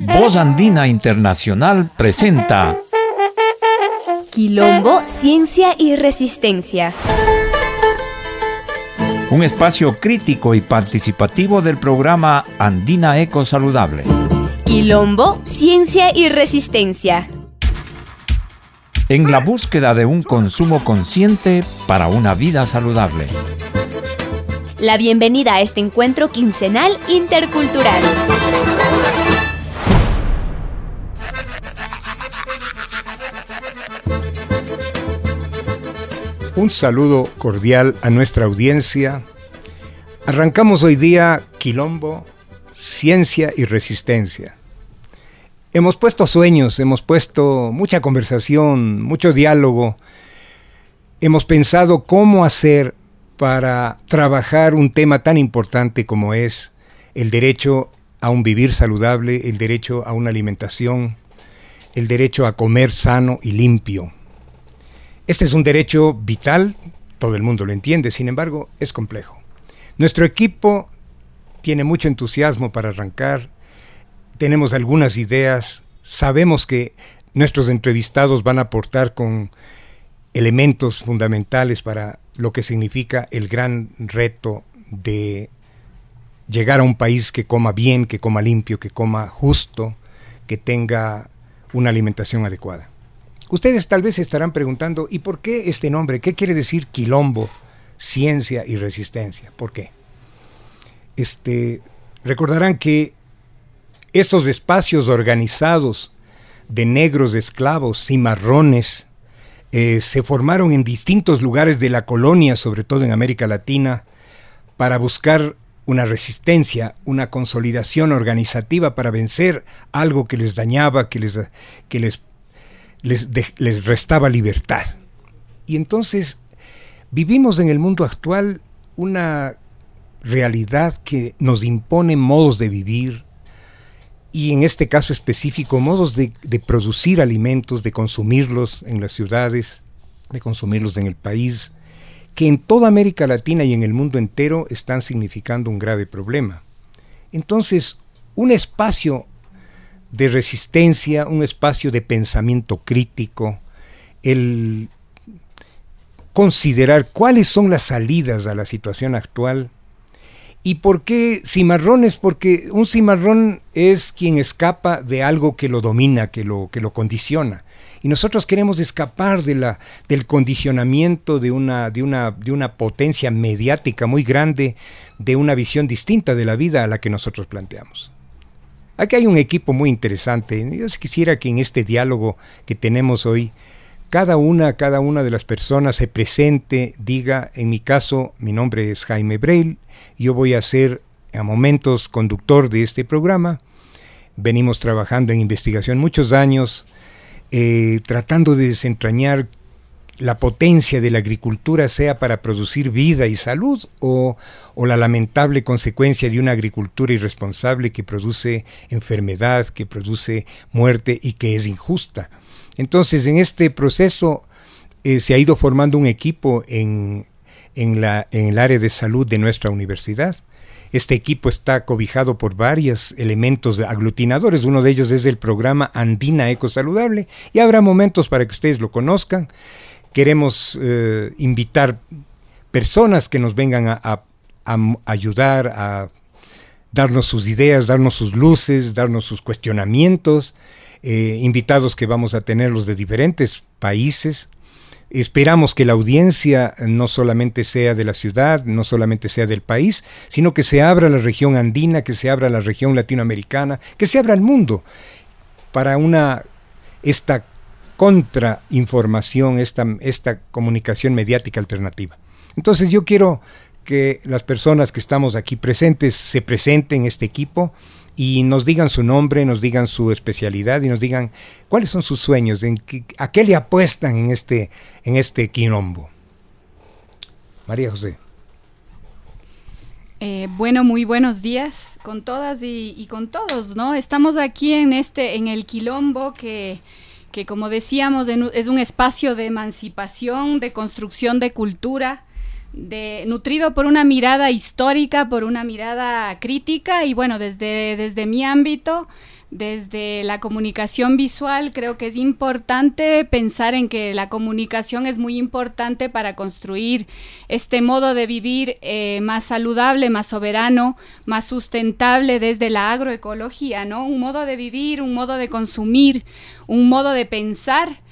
Voz Andina Internacional presenta Quilombo, Ciencia y Resistencia. Un espacio crítico y participativo del programa Andina Eco Saludable. Quilombo, Ciencia y Resistencia. En la búsqueda de un consumo consciente para una vida saludable. La bienvenida a este encuentro quincenal intercultural. Un saludo cordial a nuestra audiencia. Arrancamos hoy día Quilombo, Ciencia y Resistencia. Hemos puesto sueños, hemos puesto mucha conversación, mucho diálogo. Hemos pensado cómo hacer para trabajar un tema tan importante como es el derecho a un vivir saludable, el derecho a una alimentación, el derecho a comer sano y limpio. Este es un derecho vital, todo el mundo lo entiende, sin embargo, es complejo. Nuestro equipo tiene mucho entusiasmo para arrancar, tenemos algunas ideas, sabemos que nuestros entrevistados van a aportar con elementos fundamentales para lo que significa el gran reto de llegar a un país que coma bien, que coma limpio, que coma justo, que tenga una alimentación adecuada. Ustedes tal vez estarán preguntando, ¿y por qué este nombre? ¿Qué quiere decir quilombo, ciencia y resistencia? ¿Por qué? Este, recordarán que estos espacios organizados de negros esclavos y marrones eh, se formaron en distintos lugares de la colonia, sobre todo en América Latina, para buscar una resistencia, una consolidación organizativa para vencer algo que les dañaba, que les, que les, les, les restaba libertad. Y entonces vivimos en el mundo actual una realidad que nos impone modos de vivir, y en este caso específico modos de, producir alimentos, de consumirlos en las ciudades, de consumirlos en el país, que en toda América Latina y en el mundo entero están significando un grave problema. Entonces, un espacio de resistencia, un espacio de pensamiento crítico, el considerar cuáles son las salidas a la situación actual, ¿Y por qué cimarrones? Porque un cimarrón es quien escapa de algo que lo domina, que lo, que lo condiciona. Y nosotros queremos escapar de la, del condicionamiento de una, de, una, de una potencia mediática muy grande, de una visión distinta de la vida a la que nosotros planteamos. Aquí hay un equipo muy interesante. Yo quisiera que en este diálogo que tenemos hoy cada una, cada una de las personas se presente, diga, en mi caso, mi nombre es Jaime Breil, yo voy a ser a momentos conductor de este programa. Venimos trabajando en investigación muchos años, eh, tratando de desentrañar la potencia de la agricultura sea para producir vida y salud o, o, la lamentable consecuencia de una agricultura irresponsable que produce enfermedad, que produce muerte y que es injusta. Entonces, en este proceso eh, se ha ido formando un equipo en, el área de salud de nuestra universidad. Este equipo está cobijado por varios elementos aglutinadores. Uno de ellos es el programa Andina Eco Saludable y habrá momentos para que ustedes lo conozcan. Queremos eh, invitar personas que nos vengan a, ayudar, a darnos sus ideas, darnos sus luces, darnos sus cuestionamientos. Eh, invitados que vamos a tener los de diferentes países. Esperamos que la audiencia no solamente sea de la ciudad, no solamente sea del país, sino que se abra la región andina, que se abra la región latinoamericana, que se abra el mundo para una esta contrainformación, esta, esta comunicación mediática alternativa. Entonces yo quiero que las personas que estamos aquí presentes se presenten en este equipo y nos digan su nombre, nos digan su especialidad y nos digan cuáles son sus sueños, en a qué le apuestan en este, en este quilombo. María José. Eh, bueno, muy buenos días con todas y, con todos, ¿no? Estamos aquí en este, en el quilombo que, que como decíamos, es un espacio de emancipación, de construcción de cultura, de, nutrido por una mirada histórica, por una mirada crítica y bueno, desde, desde mi ámbito, desde la comunicación visual, creo que es importante pensar en que la comunicación es muy importante para construir este modo de vivir eh, más saludable, más soberano, más sustentable desde la agroecología, ¿no? Un modo de vivir, un modo de consumir, un modo de pensar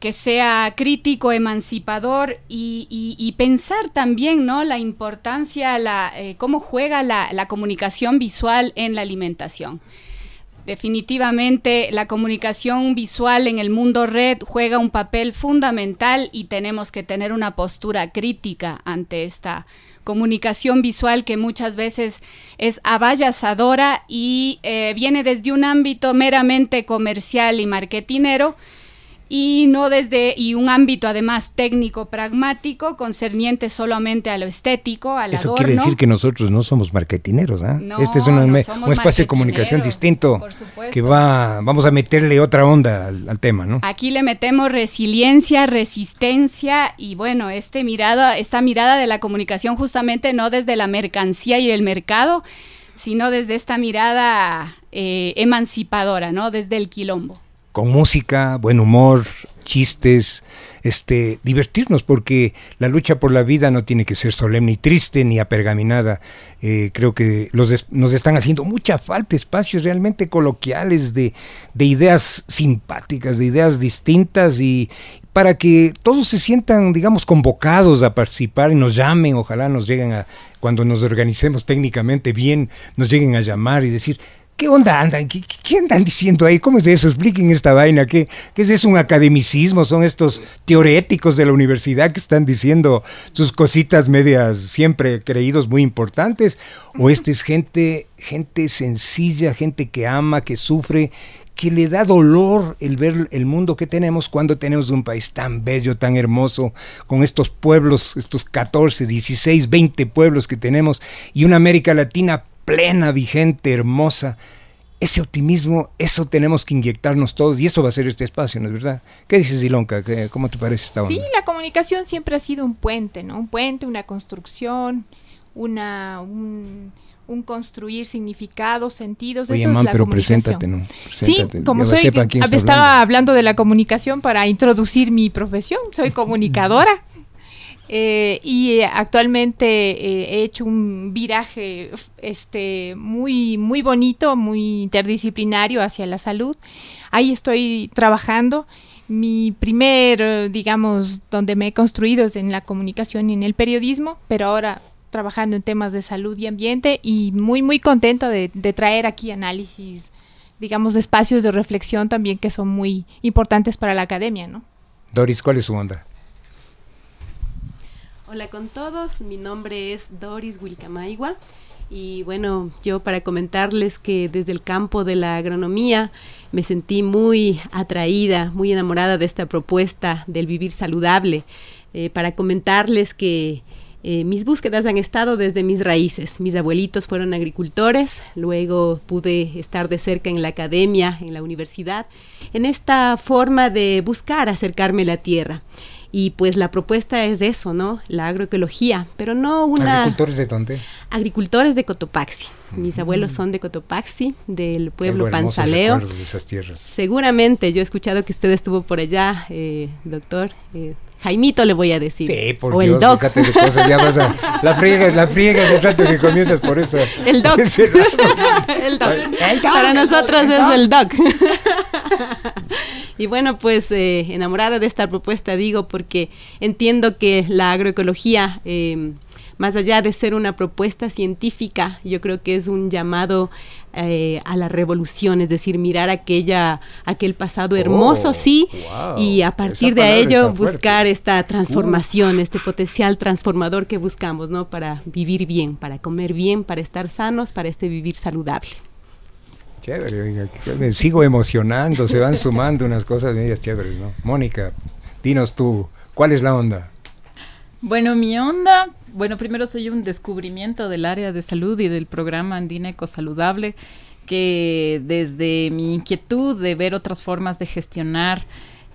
que sea crítico, emancipador y, pensar también ¿no? la importancia, la, eh, cómo juega la, comunicación visual en la alimentación. Definitivamente la comunicación visual en el mundo red juega un papel fundamental y tenemos que tener una postura crítica ante esta comunicación visual que muchas veces es abayazadora y eh, viene desde un ámbito meramente comercial y marketinero y no desde y un ámbito además técnico pragmático concerniente solamente a lo estético al eso quiere decir que nosotros no somos marketineros ¿ah? este es un espacio de comunicación distinto que va vamos a meterle otra onda al, tema no aquí le metemos resiliencia resistencia y bueno este mirada esta mirada de la comunicación justamente no desde la mercancía y el mercado sino desde esta mirada eh, emancipadora no desde el quilombo con música, buen humor, chistes, este, divertirnos, porque la lucha por la vida no tiene que ser solemne y triste ni apergaminada. Eh, creo que los nos están haciendo mucha falta espacios realmente coloquiales de, de ideas simpáticas, de ideas distintas y para que todos se sientan, digamos, convocados a participar y nos llamen, ojalá nos lleguen a, cuando nos organicemos técnicamente bien, nos lleguen a llamar y decir, ¿Qué onda andan? ¿Qué, andan diciendo ahí? ¿Cómo es eso? Expliquen esta vaina. ¿Qué, ¿Qué es eso? ¿Un academicismo? ¿Son estos teoréticos de la universidad que están diciendo sus cositas medias siempre creídos muy importantes? ¿O este es gente, gente sencilla, gente que ama, que sufre, que le da dolor el ver el mundo que tenemos cuando tenemos un país tan bello, tan hermoso, con estos pueblos, estos 14, 16, 20 pueblos que tenemos y una América Latina plena, vigente, hermosa. Ese optimismo, eso tenemos que inyectarnos todos y eso va a ser este espacio, ¿no es verdad? ¿Qué dices, Ilonka? ¿Cómo te parece esta onda? Sí, la comunicación siempre ha sido un puente, ¿no? Un puente, una construcción, una, un, construir significados, sentidos. Oye, eso es la pero preséntate, ¿no? sí, como soy, estaba hablando de la comunicación para introducir mi profesión, soy comunicadora. Eh, y actualmente eh, he hecho un viraje este, muy, muy bonito, muy interdisciplinario hacia la salud. Ahí estoy trabajando. Mi primer, digamos, donde me he construido es en la comunicación y en el periodismo, pero ahora trabajando en temas de salud y ambiente y muy, muy contenta de, de traer aquí análisis, digamos, espacios de reflexión también que son muy importantes para la academia, ¿no? Doris, ¿cuál es su onda? Hola con todos, mi nombre es Doris Wilcamaigua y bueno, yo para comentarles que desde el campo de la agronomía me sentí muy atraída, muy enamorada de esta propuesta del vivir saludable, eh, para comentarles que eh, mis búsquedas han estado desde mis raíces. Mis abuelitos fueron agricultores, luego pude estar de cerca en la academia, en la universidad, en esta forma de buscar acercarme a la tierra. Y pues la propuesta es eso, ¿no? La agroecología, pero no una... ¿Agricultores de dónde? Agricultores de Cotopaxi. Mis abuelos son de Cotopaxi, del pueblo Panzaleo. De esas tierras. Seguramente, yo he escuchado que usted estuvo por allá, eh, doctor. Eh, Jaimito le voy a decir. Sí, por o Dios, el doc. de cosas, ya vas a, la friegas, la friegas el rato que comienzas por eso. El doc. el doc. Para nosotros es el doc. y bueno, pues eh, enamorada de esta propuesta digo porque entiendo que la agroecología... Eh, más allá de ser una propuesta científica, yo creo que es un llamado eh, a la revolución, es decir, mirar aquella, aquel pasado hermoso, oh, sí, y a partir de ello buscar esta transformación, este potencial transformador que buscamos, ¿no? Para vivir bien, para comer bien, para estar sanos, para este vivir saludable. Chévere, me sigo emocionando, se van sumando unas cosas medias chéveres, ¿no? Mónica, dinos tú, ¿cuál es la onda? Bueno, mi onda, bueno, primero soy un descubrimiento del área de salud y del programa Andina Ecosaludable, que desde mi inquietud de ver otras formas de gestionar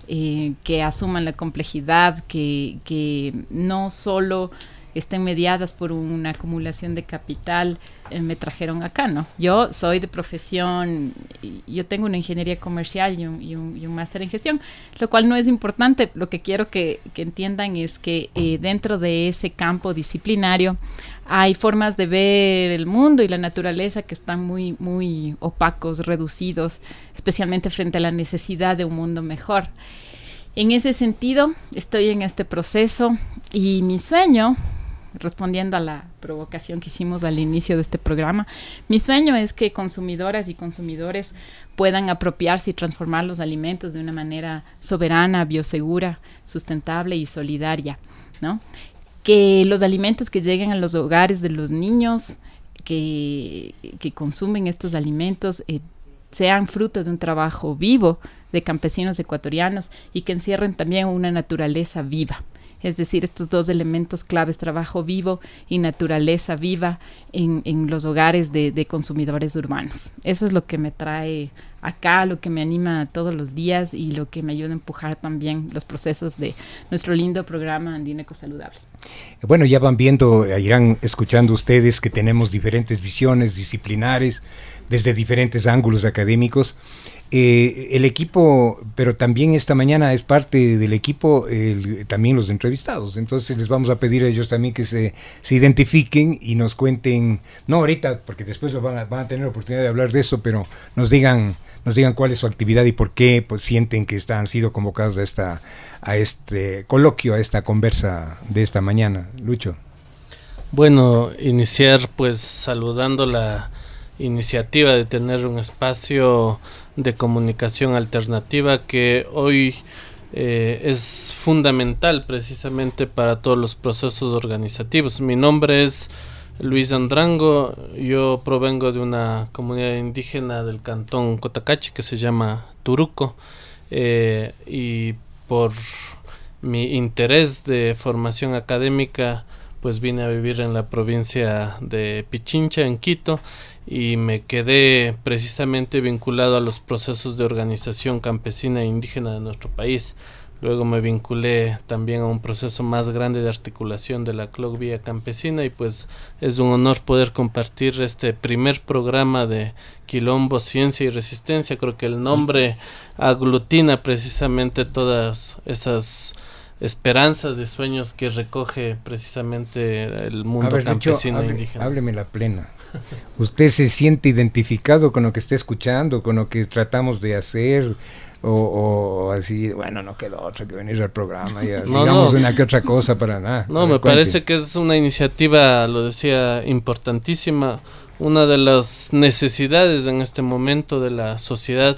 eh, que asuman la complejidad, que, que no solo estén mediadas por una acumulación de capital, eh, me trajeron acá, ¿no? Yo soy de profesión, yo tengo una ingeniería comercial y un, máster en gestión, lo cual no es importante. Lo que quiero que, entiendan es que eh, dentro de ese campo disciplinario hay formas de ver el mundo y la naturaleza que están muy, muy opacos, reducidos, especialmente frente a la necesidad de un mundo mejor. En ese sentido, estoy en este proceso y mi sueño respondiendo a la provocación que hicimos al inicio de este programa, mi sueño es que consumidoras y consumidores puedan apropiarse y transformar los alimentos de una manera soberana, biosegura, sustentable y solidaria, ¿no? Que los alimentos que lleguen a los hogares de los niños que, consumen estos alimentos eh, sean fruto de un trabajo vivo de campesinos ecuatorianos y que encierren también una naturaleza viva es decir, estos dos elementos claves, trabajo vivo y naturaleza viva en, los hogares de, consumidores urbanos. Eso es lo que me trae acá, lo que me anima todos los días y lo que me ayuda a empujar también los procesos de nuestro lindo programa Andineco Saludable. Bueno, ya van viendo, irán escuchando ustedes que tenemos diferentes visiones disciplinares desde diferentes ángulos académicos. Eh, el equipo, pero también esta mañana es parte del equipo también los entrevistados. Entonces les vamos a pedir a ellos también que se, identifiquen y nos cuenten, no ahorita, porque después lo van a, van a tener oportunidad de hablar de eso, pero nos digan, nos digan cuál es su actividad y por qué pues, sienten que están, han sido convocados a, esta, este coloquio, a esta conversa de esta mañana. Lucho. Bueno, iniciar pues saludando la iniciativa de tener un espacio de comunicación alternativa que hoy eh, es fundamental precisamente para todos los procesos organizativos. Mi nombre es Luis Andrango, yo provengo de una comunidad indígena del cantón Cotacachi que se llama Turuco eh, y por mi interés de formación académica pues vine a vivir en la provincia de Pichincha, en Quito, y me quedé precisamente vinculado a los procesos de organización campesina e indígena de nuestro país. Luego me vinculé también a un proceso más grande de articulación de la CLOC Vía Campesina y pues es un honor poder compartir este primer programa de Quilombo, Ciencia y Resistencia. Creo que el nombre aglutina precisamente todas esas esperanzas y sueños que recoge precisamente el mundo campesino e indígena. Hábleme la plena. ¿Usted se siente identificado con lo que está escuchando, con lo que tratamos de hacer? O, así, bueno, no quedó otra que venir al programa y digamos una que otra cosa para nada. No, me parece que es una iniciativa, lo decía, importantísima. Una de las necesidades en este momento de la sociedad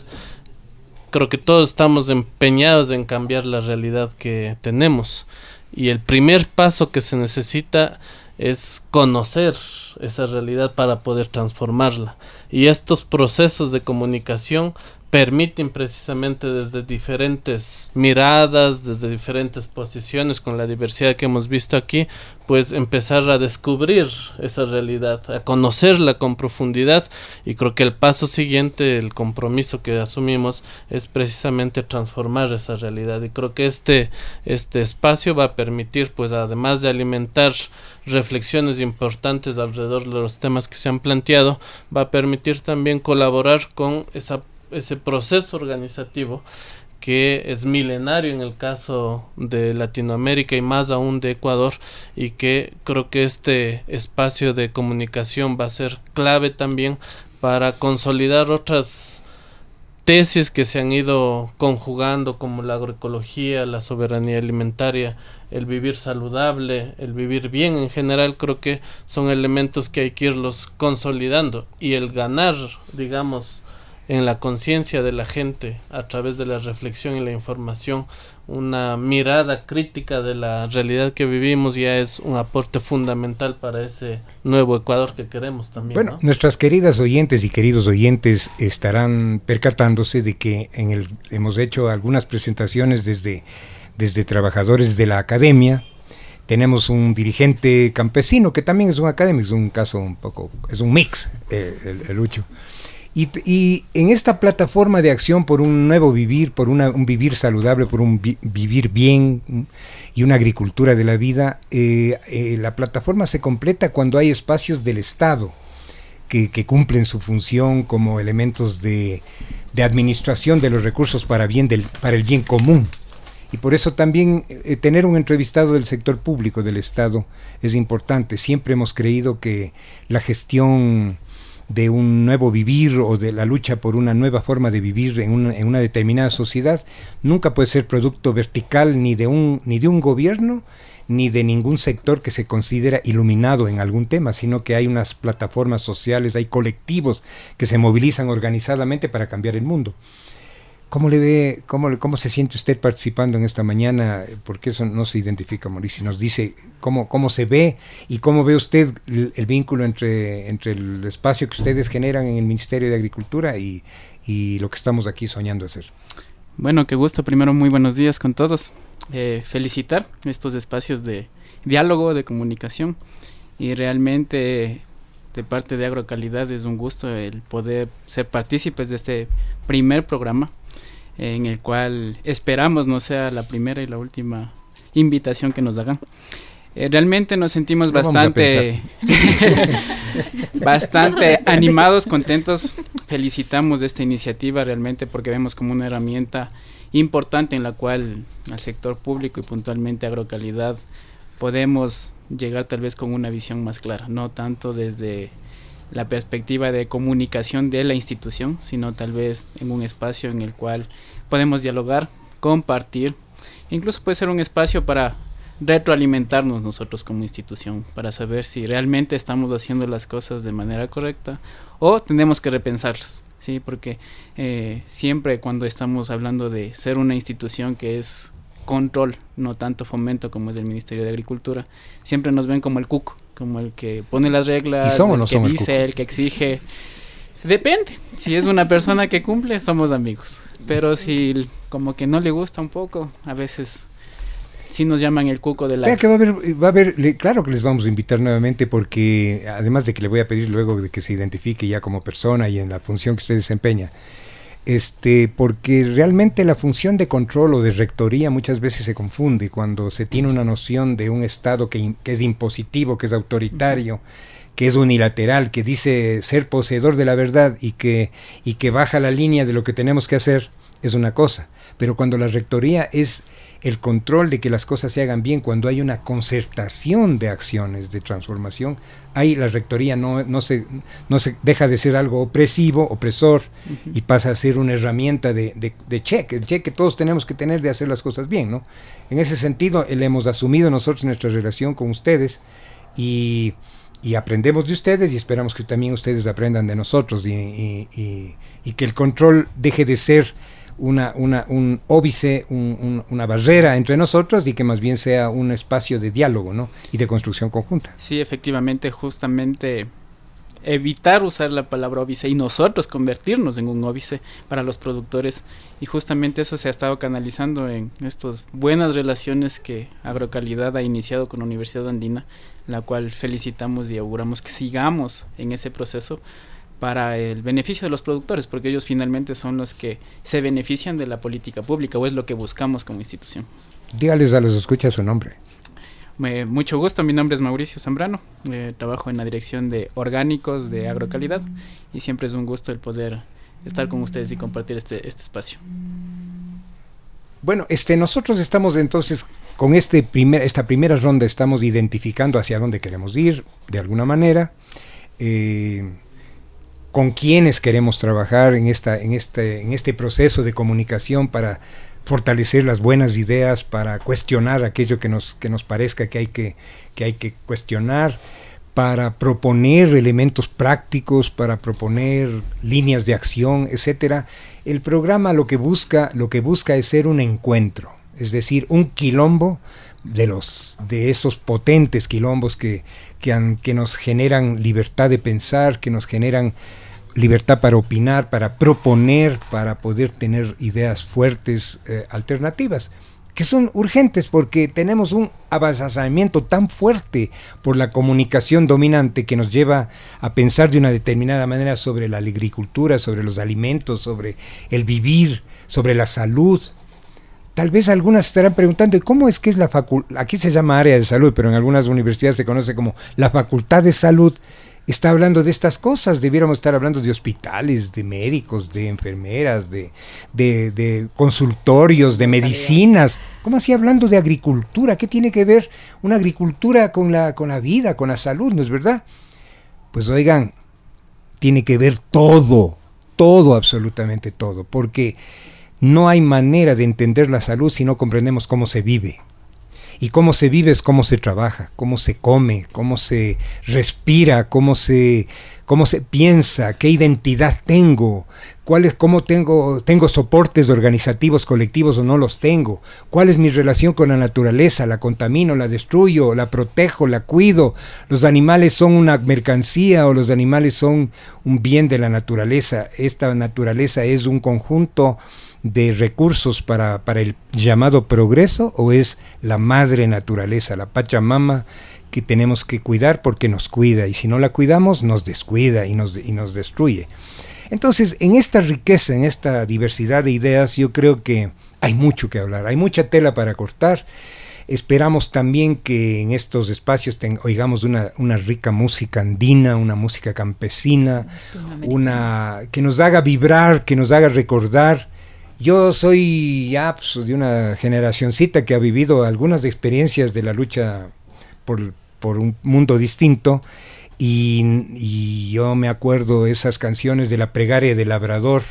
creo que todos estamos empeñados en cambiar la realidad que tenemos. Y el primer paso que se necesita es conocer esa realidad para poder transformarla. Y estos procesos de comunicación permiten precisamente desde diferentes miradas, desde diferentes posiciones, con la diversidad que hemos visto aquí, pues empezar a descubrir esa realidad, a conocerla con profundidad. Y creo que el paso siguiente, el compromiso que asumimos es precisamente transformar esa realidad. Y creo que este, este espacio va a permitir pues además de alimentar reflexiones importantes alrededor de los temas que se han planteado, va a permitir también colaborar con esa ese proceso organizativo que es milenario en el caso de Latinoamérica y más aún de Ecuador y que creo que este espacio de comunicación va a ser clave también para consolidar otras tesis que se han ido conjugando como la agroecología, la soberanía alimentaria, el vivir saludable, el vivir bien. En general, creo que son elementos que hay que irlos consolidando y el ganar, digamos, en la conciencia de la gente a través de la reflexión y la información una mirada crítica de la realidad que vivimos ya es un aporte fundamental para ese nuevo Ecuador que queremos también. Bueno, nuestras queridas oyentes y queridos oyentes estarán percatándose de que en el, hemos hecho algunas presentaciones desde, desde trabajadores de la academia. Tenemos un dirigente campesino que también es un académico, es un caso un poco, es un mix, eh, el, el Lucho Y, en esta plataforma de acción por un nuevo vivir, por un vivir saludable, por un vivir bien y una agricultura de la vida, eh, eh, la plataforma se completa cuando hay espacios del Estado que, cumplen su función como elementos de, administración de los recursos para, bien del, para el bien común. Y por eso también eh, tener un entrevistado del sector público del Estado es importante. Siempre hemos creído que la gestión de un nuevo vivir o de la lucha por una nueva forma de vivir en una, en una determinada sociedad nunca puede ser producto vertical ni de un ni de un gobierno ni de ningún sector que se considera iluminado en algún tema, sino que hay unas plataformas sociales, hay colectivos que se movilizan organizadamente para cambiar el mundo. ¿Cómo le ve, cómo, cómo se siente usted participando en esta mañana? Porque eso no se identifica, Mauricio. Nos dice cómo, cómo se ve y cómo ve usted el, vínculo entre, entre el espacio que ustedes generan en el Ministerio de Agricultura y, y lo que estamos aquí soñando hacer. Bueno, qué gusto. Primero, muy buenos días con todos. Eh, felicitar estos espacios de diálogo, de comunicación y realmente de parte de Agrocalidad es un gusto el poder ser partícipes de este primer programa en el cual esperamos no sea la primera y la última invitación que nos hagan. Eh, realmente nos sentimos bastante, bastante animados, contentos. Felicitamos esta iniciativa realmente porque vemos como una herramienta importante en la cual al sector público y puntualmente agrocalidad podemos llegar tal vez con una visión más clara, no tanto desde la perspectiva de comunicación de la institución, sino tal vez en un espacio en el cual podemos dialogar, compartir, incluso puede ser un espacio para retroalimentarnos nosotros como institución, para saber si realmente estamos haciendo las cosas de manera correcta o tenemos que repensarlas, ¿sí? porque eh, siempre cuando estamos hablando de ser una institución que es control, no tanto fomento como es el Ministerio de Agricultura, siempre nos ven como el cuco, como el que pone las reglas, el que dice, el, que exige. Depende, si es una persona que cumple, somos amigos, pero si como que no le gusta un poco, a veces sí nos llaman el cuco de la... Vea que va a haber, va a haber, claro que les vamos a invitar nuevamente porque además de que le voy a pedir luego de que se identifique ya como persona y en la función que usted desempeña, este, porque realmente la función de control o de rectoría muchas veces se confunde cuando se tiene una noción de un Estado que, es impositivo, que es autoritario, que es unilateral, que dice ser poseedor de la verdad y que, y que baja la línea de lo que tenemos que hacer, es una cosa. Pero cuando la rectoría es el control de que las cosas se hagan bien, cuando hay una concertación de acciones de transformación, ahí la rectoría no, no, se, no se deja de ser algo opresivo, opresor, y pasa a ser una herramienta de, de, de, cheque, el cheque que todos tenemos que tener de hacer las cosas bien. ¿no? En ese sentido, le hemos asumido nosotros nuestra relación con ustedes y, y, aprendemos de ustedes y esperamos que también ustedes aprendan de nosotros y, y, y que el control deje de ser una, una, un óbice, una barrera entre nosotros y que más bien sea un espacio de diálogo ¿no? y de construcción conjunta. Sí, efectivamente, justamente evitar usar la palabra óbice y nosotros convertirnos en un óbice para los productores y justamente eso se ha estado canalizando en estas buenas relaciones que Agrocalidad ha iniciado con la Universidad Andina, la cual felicitamos y auguramos que sigamos en ese proceso para el beneficio de los productores, porque ellos finalmente son los que se benefician de la política pública o es lo que buscamos como institución. Dígales a los escucha su nombre. mucho gusto, mi nombre es Mauricio Zambrano, eh, trabajo en la dirección de orgánicos de agrocalidad y siempre es un gusto el poder estar con ustedes y compartir este, este espacio. Bueno, este, nosotros estamos entonces con este primer, esta primera ronda estamos identificando hacia dónde queremos ir, de alguna manera. Eh, con quienes queremos trabajar en, esta, en, este, en este proceso de comunicación para fortalecer las buenas ideas, para cuestionar aquello que nos, que nos parezca que hay que, que hay que cuestionar, para proponer elementos prácticos, para proponer líneas de acción, etcétera. El programa lo que busca, lo que busca es ser un encuentro, es decir, un quilombo de los de esos potentes quilombos que, que, que nos generan libertad de pensar, que nos generan libertad para opinar, para proponer, para poder tener ideas fuertes, eh, alternativas. que son urgentes porque tenemos un avanzamiento tan fuerte por la comunicación dominante que nos lleva a pensar de una determinada manera sobre la agricultura, sobre los alimentos, sobre el vivir, sobre la salud. Tal vez algunas estarán preguntando, ¿cómo es que es la facultad? Aquí se llama área de salud, pero en algunas universidades se conoce como la facultad de salud está hablando de estas cosas. Debiéramos estar hablando de hospitales, de médicos, de enfermeras, de, de, consultorios, de medicinas. ¿Cómo así hablando de agricultura? ¿Qué tiene que ver una agricultura con la, con la vida, con la salud? ¿No es verdad? Pues oigan, tiene que ver todo, todo, absolutamente todo, porque no hay manera de entender la salud si no comprendemos cómo se vive. Y cómo se vive es cómo se trabaja, cómo se come, cómo se respira, cómo se, cómo se piensa, qué identidad tengo, cuál es, cómo tengo, tengo soportes organizativos colectivos o no los tengo, cuál es mi relación con la naturaleza, la contamino, la destruyo, la protejo, la cuido, los animales son una mercancía o los animales son un bien de la naturaleza, esta naturaleza es un conjunto de recursos para, el llamado progreso o es la madre naturaleza, la Pachamama que tenemos que cuidar porque nos cuida y si no la cuidamos nos descuida y nos, y nos destruye. Entonces, en esta riqueza, en esta diversidad de ideas, yo creo que hay mucho que hablar, hay mucha tela para cortar. Esperamos también que en estos espacios oigamos una, una, rica música andina, una música campesina, una que nos haga vibrar, que nos haga recordar yo soy ya pues, de una generacioncita que ha vivido algunas experiencias de la lucha por, un mundo distinto y, yo me acuerdo esas canciones de la pregaria del labrador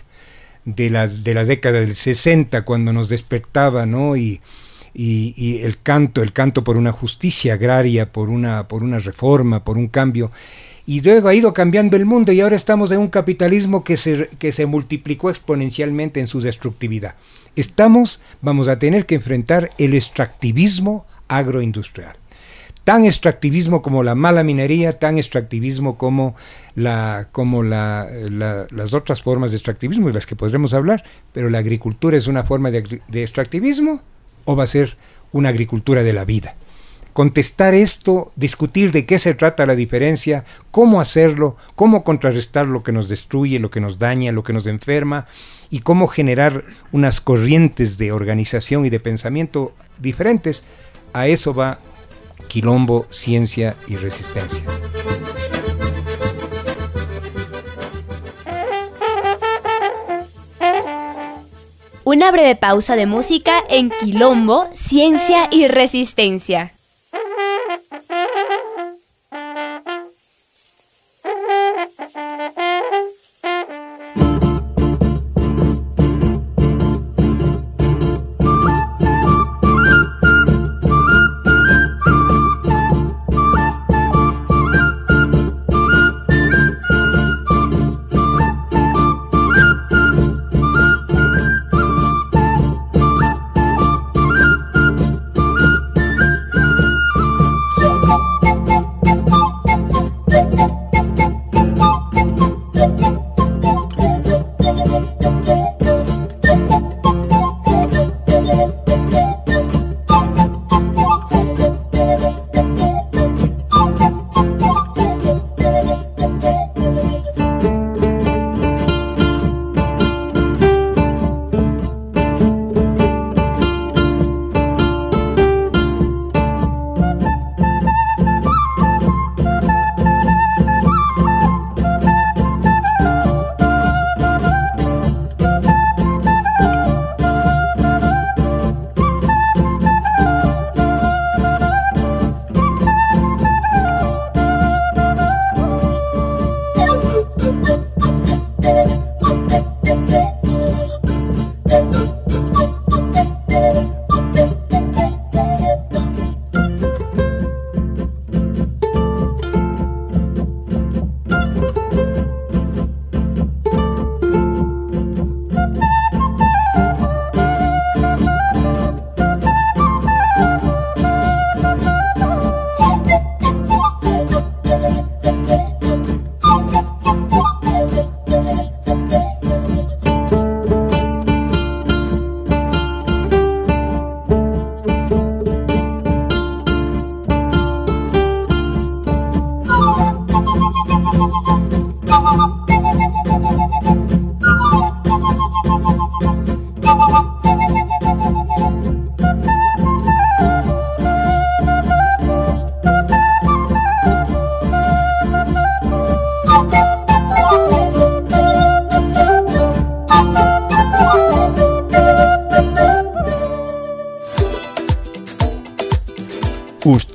de la, de la década del 60 cuando nos despertaba, ¿no? Y, y, el canto, el canto por una justicia agraria, por una, por una reforma, por un cambio y luego ha ido cambiando el mundo y ahora estamos en un capitalismo que se, que se multiplicó exponencialmente en su destructividad. Estamos, vamos a tener que enfrentar el extractivismo agroindustrial. Tan extractivismo como la mala minería, tan extractivismo como, la, como la, las otras formas de extractivismo de las que podremos hablar, pero la agricultura es una forma de extractivismo o va a ser una agricultura de la vida contestar esto, discutir de qué se trata la diferencia, cómo hacerlo, cómo contrarrestar lo que nos destruye, lo que nos daña, lo que nos enferma y cómo generar unas corrientes de organización y de pensamiento diferentes. A eso va Quilombo, Ciencia y Resistencia. Una breve pausa de música en Quilombo, Ciencia y Resistencia.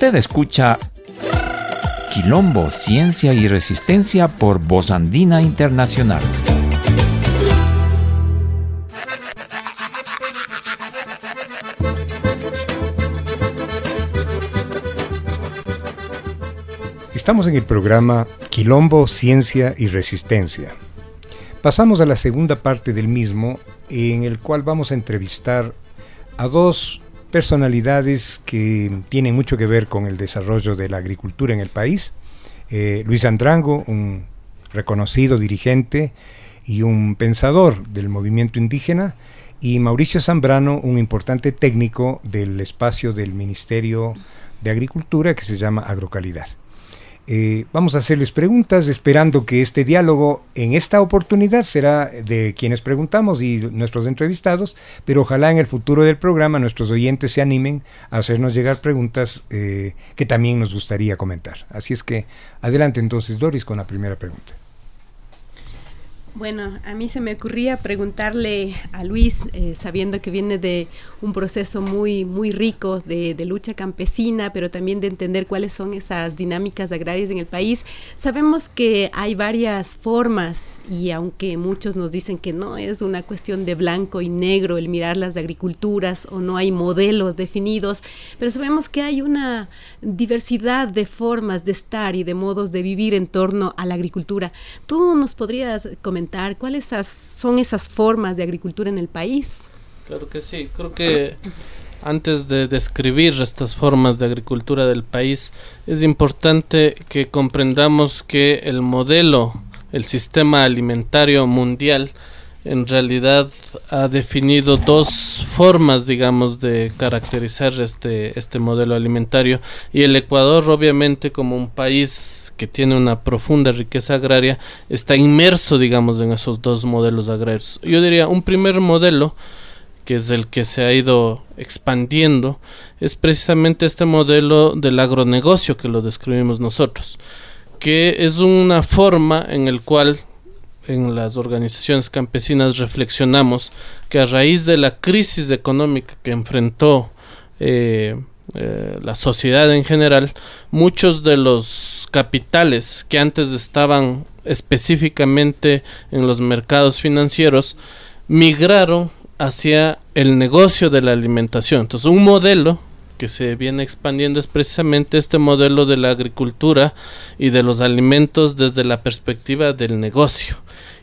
Usted escucha Quilombo, Ciencia y Resistencia por Voz Andina Internacional. Estamos en el programa Quilombo, Ciencia y Resistencia. Pasamos a la segunda parte del mismo, en el cual vamos a entrevistar a dos personalidades que tienen mucho que ver con el desarrollo de la agricultura en el país. Eh, Luis Andrango, un reconocido dirigente y un pensador del movimiento indígena, y Mauricio Zambrano, un importante técnico del espacio del Ministerio de Agricultura que se llama Agrocalidad. Eh, vamos a hacerles preguntas esperando que este diálogo en esta oportunidad será de quienes preguntamos y nuestros entrevistados, pero ojalá en el futuro del programa nuestros oyentes se animen a hacernos llegar preguntas eh, que también nos gustaría comentar. Así es que adelante entonces Doris con la primera pregunta. Bueno, a mí se me ocurría preguntarle a Luis, eh, sabiendo que viene de un proceso muy, muy rico de, lucha campesina, pero también de entender cuáles son esas dinámicas agrarias en el país. Sabemos que hay varias formas y aunque muchos nos dicen que no es una cuestión de blanco y negro el mirar las agriculturas o no hay modelos definidos, pero sabemos que hay una diversidad de formas de estar y de modos de vivir en torno a la agricultura. ¿Tú nos podrías comentar? ¿Cuáles son esas formas de agricultura en el país? Claro que sí, creo que antes de describir estas formas de agricultura del país, es importante que comprendamos que el modelo, el sistema alimentario mundial, en realidad ha definido dos formas, digamos, de caracterizar este, este modelo alimentario. Y el Ecuador, obviamente, como un país que tiene una profunda riqueza agraria, está inmerso, digamos, en esos dos modelos agrarios. Yo diría, un primer modelo, que es el que se ha ido expandiendo, es precisamente este modelo del agronegocio que lo describimos nosotros, que es una forma en el cual en las organizaciones campesinas reflexionamos que a raíz de la crisis económica que enfrentó eh, eh, la sociedad en general, muchos de los capitales que antes estaban específicamente en los mercados financieros migraron hacia el negocio de la alimentación. Entonces, un modelo que se viene expandiendo es precisamente este modelo de la agricultura y de los alimentos desde la perspectiva del negocio.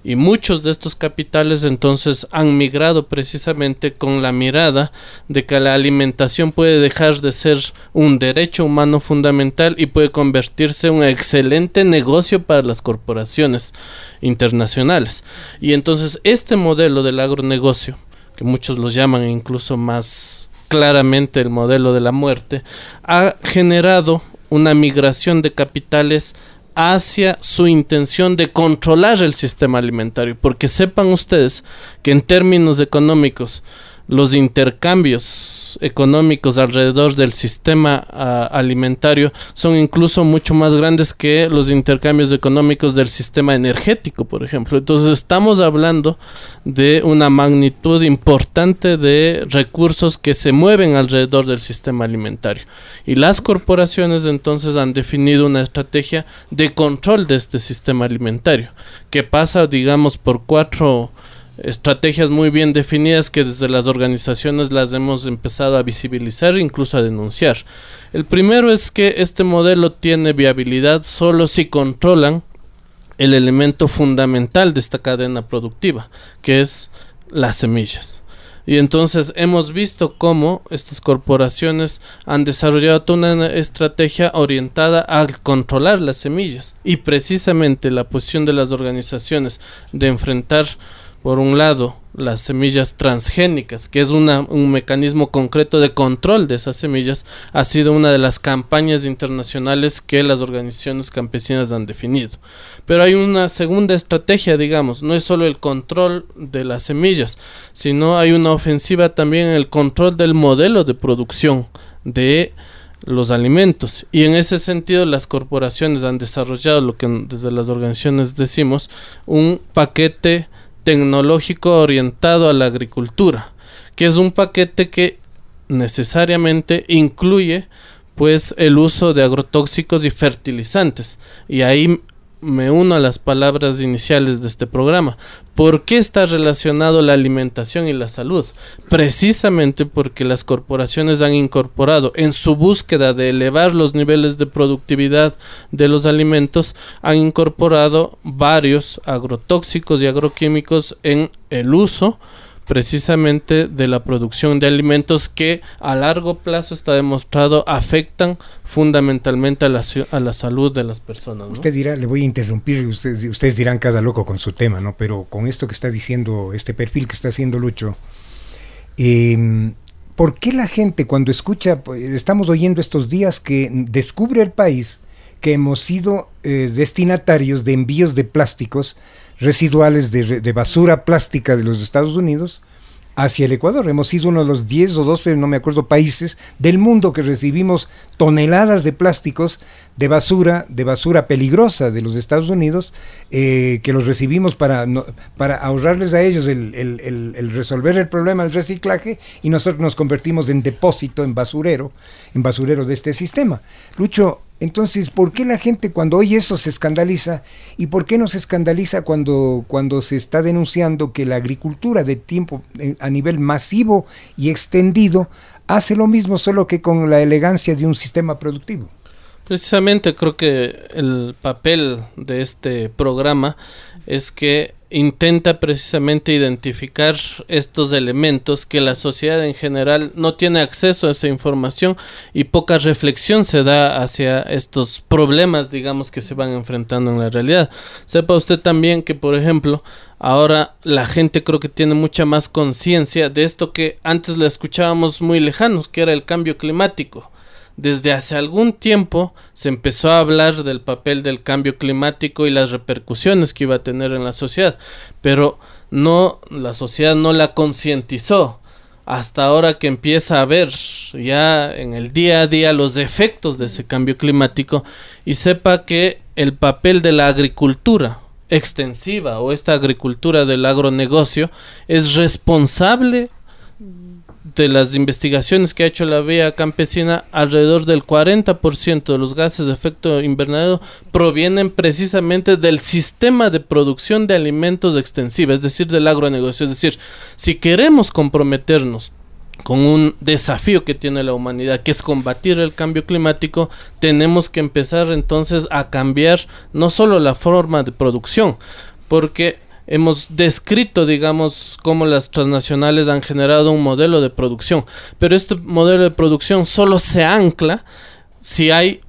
Y muchos de estos capitales entonces han migrado precisamente con la mirada de que la alimentación puede dejar de ser un derecho humano fundamental y puede convertirse en un excelente negocio para las corporaciones internacionales. Y entonces este modelo del agronegocio, que muchos los llaman incluso más claramente el modelo de la muerte, ha generado una migración de capitales hacia su intención de controlar el sistema alimentario, porque sepan ustedes que en términos económicos los intercambios económicos alrededor del sistema ah, alimentario son incluso mucho más grandes que los intercambios económicos del sistema energético, por ejemplo. Entonces estamos hablando de una magnitud importante de recursos que se mueven alrededor del sistema alimentario. Y las corporaciones entonces han definido una estrategia de control de este sistema alimentario, que pasa, digamos, por cuatro estrategias muy bien definidas que desde las organizaciones las hemos empezado a visibilizar e incluso a denunciar. El primero es que este modelo tiene viabilidad solo si controlan el elemento fundamental de esta cadena productiva, que es las semillas. Y entonces hemos visto cómo estas corporaciones han desarrollado toda una estrategia orientada a controlar las semillas. Y precisamente la posición de las organizaciones de enfrentar por un lado, las semillas transgénicas, que es un mecanismo concreto de control de esas semillas, ha sido una de las campañas internacionales que las organizaciones campesinas han definido. Pero hay una segunda estrategia, digamos, no es solo el control de las semillas, sino hay una ofensiva también en el control del modelo de producción de los alimentos y en ese sentido las corporaciones han desarrollado lo que desde las organizaciones decimos un paquete tecnológico orientado a la agricultura, que es un paquete que necesariamente incluye pues el uso de agrotóxicos y fertilizantes. Y ahí me uno a las palabras iniciales de este programa. ¿Por qué está relacionado la alimentación y la salud? Precisamente porque las corporaciones han incorporado en su búsqueda de elevar los niveles de productividad de los alimentos, han incorporado varios agrotóxicos y agroquímicos en el uso precisamente de la producción de alimentos que a largo plazo está demostrado afectan fundamentalmente a la, a la salud de las personas. Usted dirá, le voy a interrumpir, ustedes, ustedes dirán cada loco con su tema, ¿no? Pero con esto que está diciendo, este perfil que está haciendo Lucho, eh, ¿por qué la gente cuando escucha, pues, estamos oyendo estos días que descubre el país que hemos sido eh, destinatarios de envíos de plásticos residuales de, basura plástica de los Estados Unidos hacia el Ecuador. Hemos sido uno de los 10 o 12, no me acuerdo, países del mundo que recibimos toneladas de plásticos de basura, de basura peligrosa de los Estados Unidos, eh, que los recibimos para, para ahorrarles a ellos el, el, resolver el problema del reciclaje y nosotros nos convertimos en depósito, en basurero, en basurero de este sistema. Lucho, entonces, ¿por qué la gente cuando oye eso se escandaliza? ¿Y por qué no se escandaliza cuando, cuando se está denunciando que la agricultura de tiempo eh, a nivel masivo y extendido hace lo mismo solo que con la elegancia de un sistema productivo? Precisamente creo que el papel de este programa es que intenta precisamente identificar estos elementos que la sociedad en general no tiene acceso a esa información y poca reflexión se da hacia estos problemas, digamos, que se van enfrentando en la realidad. Sepa usted también que, por ejemplo, ahora la gente creo que tiene mucha más conciencia de esto que antes le escuchábamos muy lejano, que era el cambio climático desde hace algún tiempo se empezó a hablar del papel del cambio climático y las repercusiones que iba a tener en la sociedad, pero no la sociedad no la concientizó. Hasta ahora que empieza a ver ya en el día a día los efectos de ese cambio climático y sepa que el papel de la agricultura extensiva o esta agricultura del agronegocio es responsable de las investigaciones que ha hecho la vía campesina, alrededor del 40% de los gases de efecto invernadero provienen precisamente del sistema de producción de alimentos extensiva, es decir, del agronegocio. Es decir, si queremos comprometernos con un desafío que tiene la humanidad, que es combatir el cambio climático, tenemos que empezar entonces a cambiar no solo la forma de producción, porque hemos descrito, digamos, cómo las transnacionales han generado un modelo de producción, pero este modelo de producción solo se ancla si hay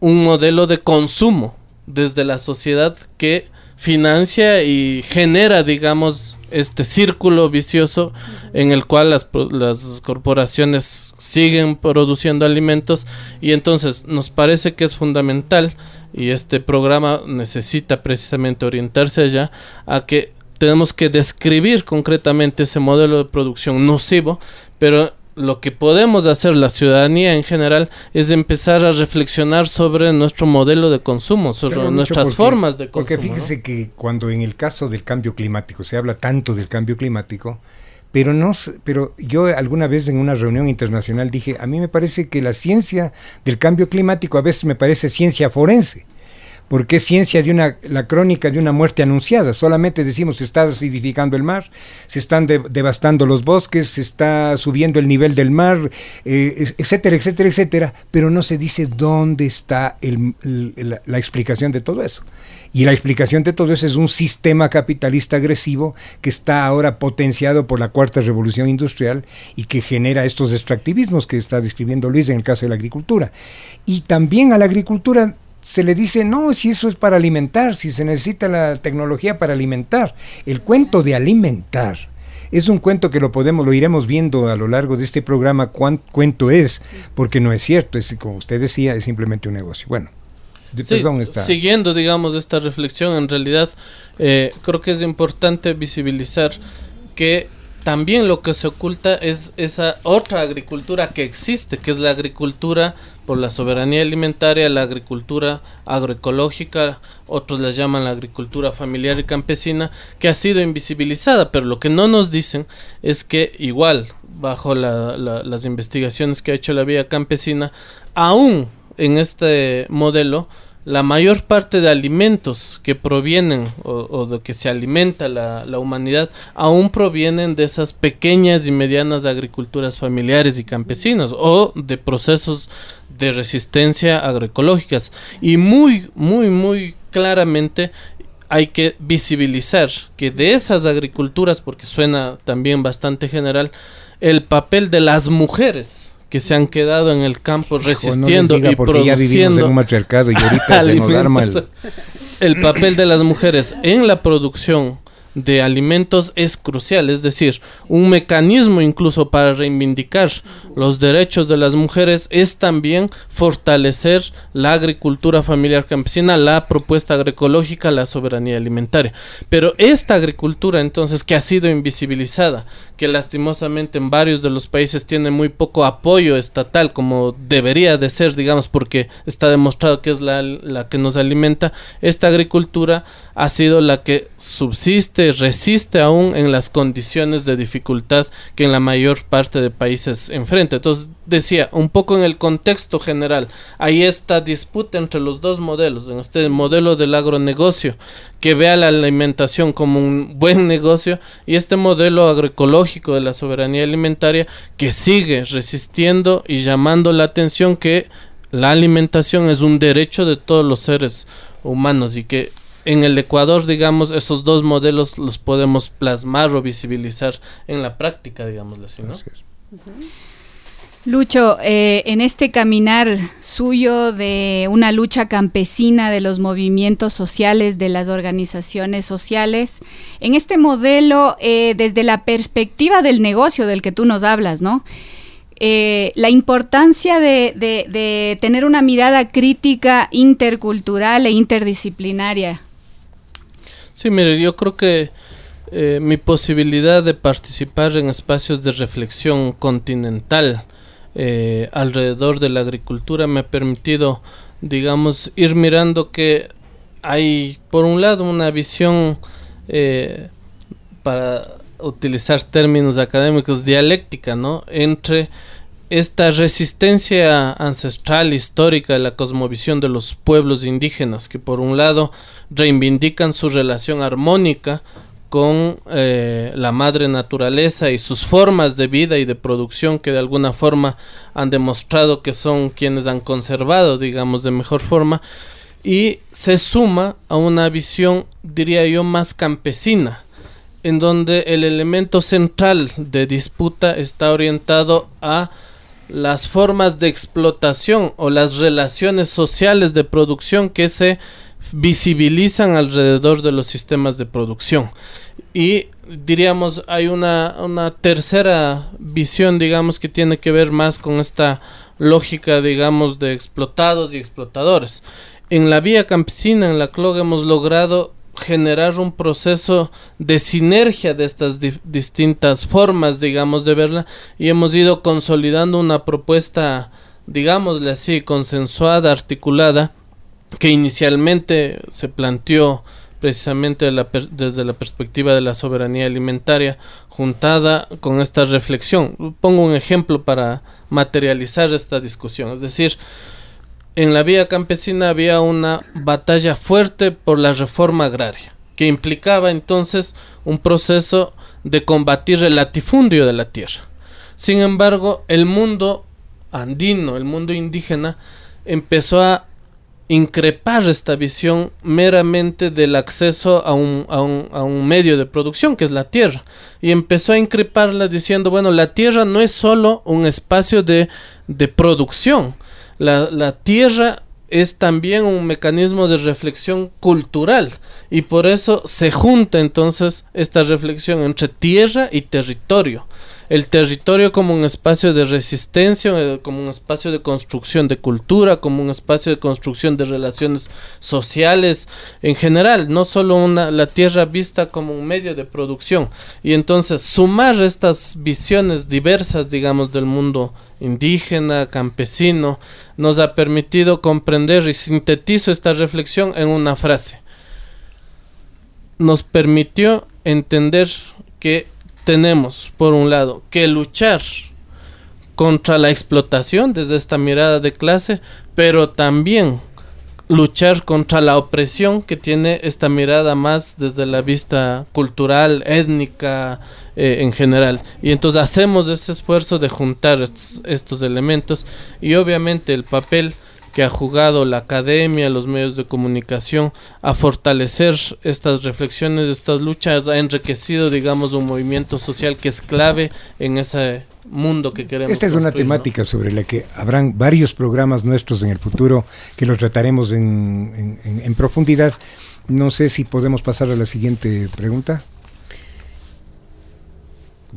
un modelo de consumo desde la sociedad que financia y genera, digamos, este círculo vicioso en el cual las, las, corporaciones siguen produciendo alimentos y entonces nos parece que es fundamental y este programa necesita precisamente orientarse allá a que tenemos que describir concretamente ese modelo de producción nocivo, pero lo que podemos hacer la ciudadanía en general es empezar a reflexionar sobre nuestro modelo de consumo, sobre nuestras formas de consumo. Porque fíjese que cuando en el caso del cambio climático se habla tanto del cambio climático, pero no pero yo alguna vez en una reunión internacional dije, a mí me parece que la ciencia del cambio climático a veces me parece ciencia forense porque es ciencia de una, la crónica de una muerte anunciada. Solamente decimos se está acidificando el mar, se están devastando los bosques, se está subiendo el nivel del mar, eh, etcétera, etcétera, etcétera, pero no se dice dónde está la, explicación de todo eso. Y la explicación de todo eso es un sistema capitalista agresivo que está ahora potenciado por la cuarta revolución industrial y que genera estos extractivismos que está describiendo Luis en el caso de la agricultura. Y también a la agricultura se le dice, no, si eso es para alimentar, si se necesita la tecnología para alimentar. El cuento de alimentar es un cuento que lo podemos, lo iremos viendo a lo largo de este programa, cuán cuento es, porque no es cierto, es como usted decía, es simplemente un negocio. Bueno. Siguiendo, digamos, esta reflexión, en realidad eh, creo que es importante visibilizar que también lo que se oculta es esa otra agricultura que existe, que es la agricultura por la soberanía alimentaria, la agricultura agroecológica, otros la llaman la agricultura familiar y campesina, que ha sido invisibilizada, pero lo que no nos dicen es que igual, bajo las investigaciones que ha hecho la vía campesina, aún en este modelo, la mayor parte de alimentos que provienen o, de que se alimenta la, la, humanidad aún provienen de esas pequeñas y medianas agriculturas familiares y campesinas o de procesos de resistencia agroecológicas. Y muy muy muy claramente hay que visibilizar que de esas agriculturas porque suena también bastante general el papel de las mujeres que se han quedado en el campo resistiendo y produciendo el papel de las mujeres en la producción de alimentos es crucial, es decir, un mecanismo incluso para reivindicar los derechos de las mujeres es también fortalecer la agricultura familiar campesina, la propuesta agroecológica, la soberanía alimentaria. Pero esta agricultura entonces que ha sido invisibilizada, que lastimosamente en varios de los países tiene muy poco apoyo estatal como debería de ser, digamos, porque está demostrado que es la, la que nos alimenta, esta agricultura ha sido la que subsiste, resiste aún en las condiciones de dificultad que en la mayor parte de países enfrenta. Entonces, decía, un poco en el contexto general, hay esta disputa entre los dos modelos, en este modelo del agronegocio, que vea la alimentación como un buen negocio, y este modelo agroecológico de la soberanía alimentaria, que sigue resistiendo y llamando la atención que la alimentación es un derecho de todos los seres humanos y que en el Ecuador, digamos, esos dos modelos los podemos plasmar o visibilizar en la práctica, digamos así, ¿no? Lucho, eh, en este caminar suyo de una lucha campesina de los movimientos sociales, de las organizaciones sociales, en este modelo, eh, desde la perspectiva del negocio del que tú nos hablas, ¿no? Eh, la importancia de, de, tener una mirada crítica intercultural e interdisciplinaria Sí, mire, yo creo que eh, mi posibilidad de participar en espacios de reflexión continental eh, alrededor de la agricultura me ha permitido, digamos, ir mirando que hay, por un lado, una visión, eh, para utilizar términos académicos, dialéctica, ¿no? Entre esta resistencia ancestral histórica de la cosmovisión de los pueblos indígenas, que por un lado reivindican su relación armónica con eh, la madre naturaleza y sus formas de vida y de producción que de alguna forma han demostrado que son quienes han conservado, digamos, de mejor forma, y se suma a una visión, diría yo, más campesina, en donde el elemento central de disputa está orientado a las formas de explotación o las relaciones sociales de producción que se visibilizan alrededor de los sistemas de producción. Y diríamos, hay una, una tercera visión, digamos, que tiene que ver más con esta lógica, digamos, de explotados y explotadores. En la vía campesina, en la CLOG, hemos logrado generar un proceso de sinergia de estas distintas formas, digamos, de verla y hemos ido consolidando una propuesta, digámosle así, consensuada, articulada, que inicialmente se planteó precisamente desde la perspectiva de la soberanía alimentaria, juntada con esta reflexión. Pongo un ejemplo para materializar esta discusión, es decir, en la vía campesina había una batalla fuerte por la reforma agraria, que implicaba entonces un proceso de combatir el latifundio de la tierra. Sin embargo, el mundo andino, el mundo indígena, empezó a increpar esta visión meramente del acceso a un, a, un, a un, medio de producción que es la tierra y empezó a increparla diciendo bueno la tierra no es solo un espacio de, de producción la, la tierra es también un mecanismo de reflexión cultural y por eso se junta entonces esta reflexión entre tierra y territorio el territorio como un espacio de resistencia, eh, como un espacio de construcción de cultura, como un espacio de construcción de relaciones sociales en general, no solo una, la tierra vista como un medio de producción. Y entonces sumar estas visiones diversas, digamos, del mundo indígena, campesino, nos ha permitido comprender y sintetizo esta reflexión en una frase. Nos permitió entender que tenemos, por un lado, que luchar contra la explotación desde esta mirada de clase, pero también luchar contra la opresión que tiene esta mirada más desde la vista cultural, étnica, eh, en general. Y entonces hacemos ese esfuerzo de juntar estos, estos elementos y obviamente el papel que ha jugado la academia, los medios de comunicación a fortalecer estas reflexiones, estas luchas, ha enriquecido, digamos, un movimiento social que es clave en ese mundo que queremos. Esta es una temática sobre la que habrán varios programas nuestros en el futuro que los trataremos en, en profundidad. No sé si podemos pasar a la siguiente pregunta.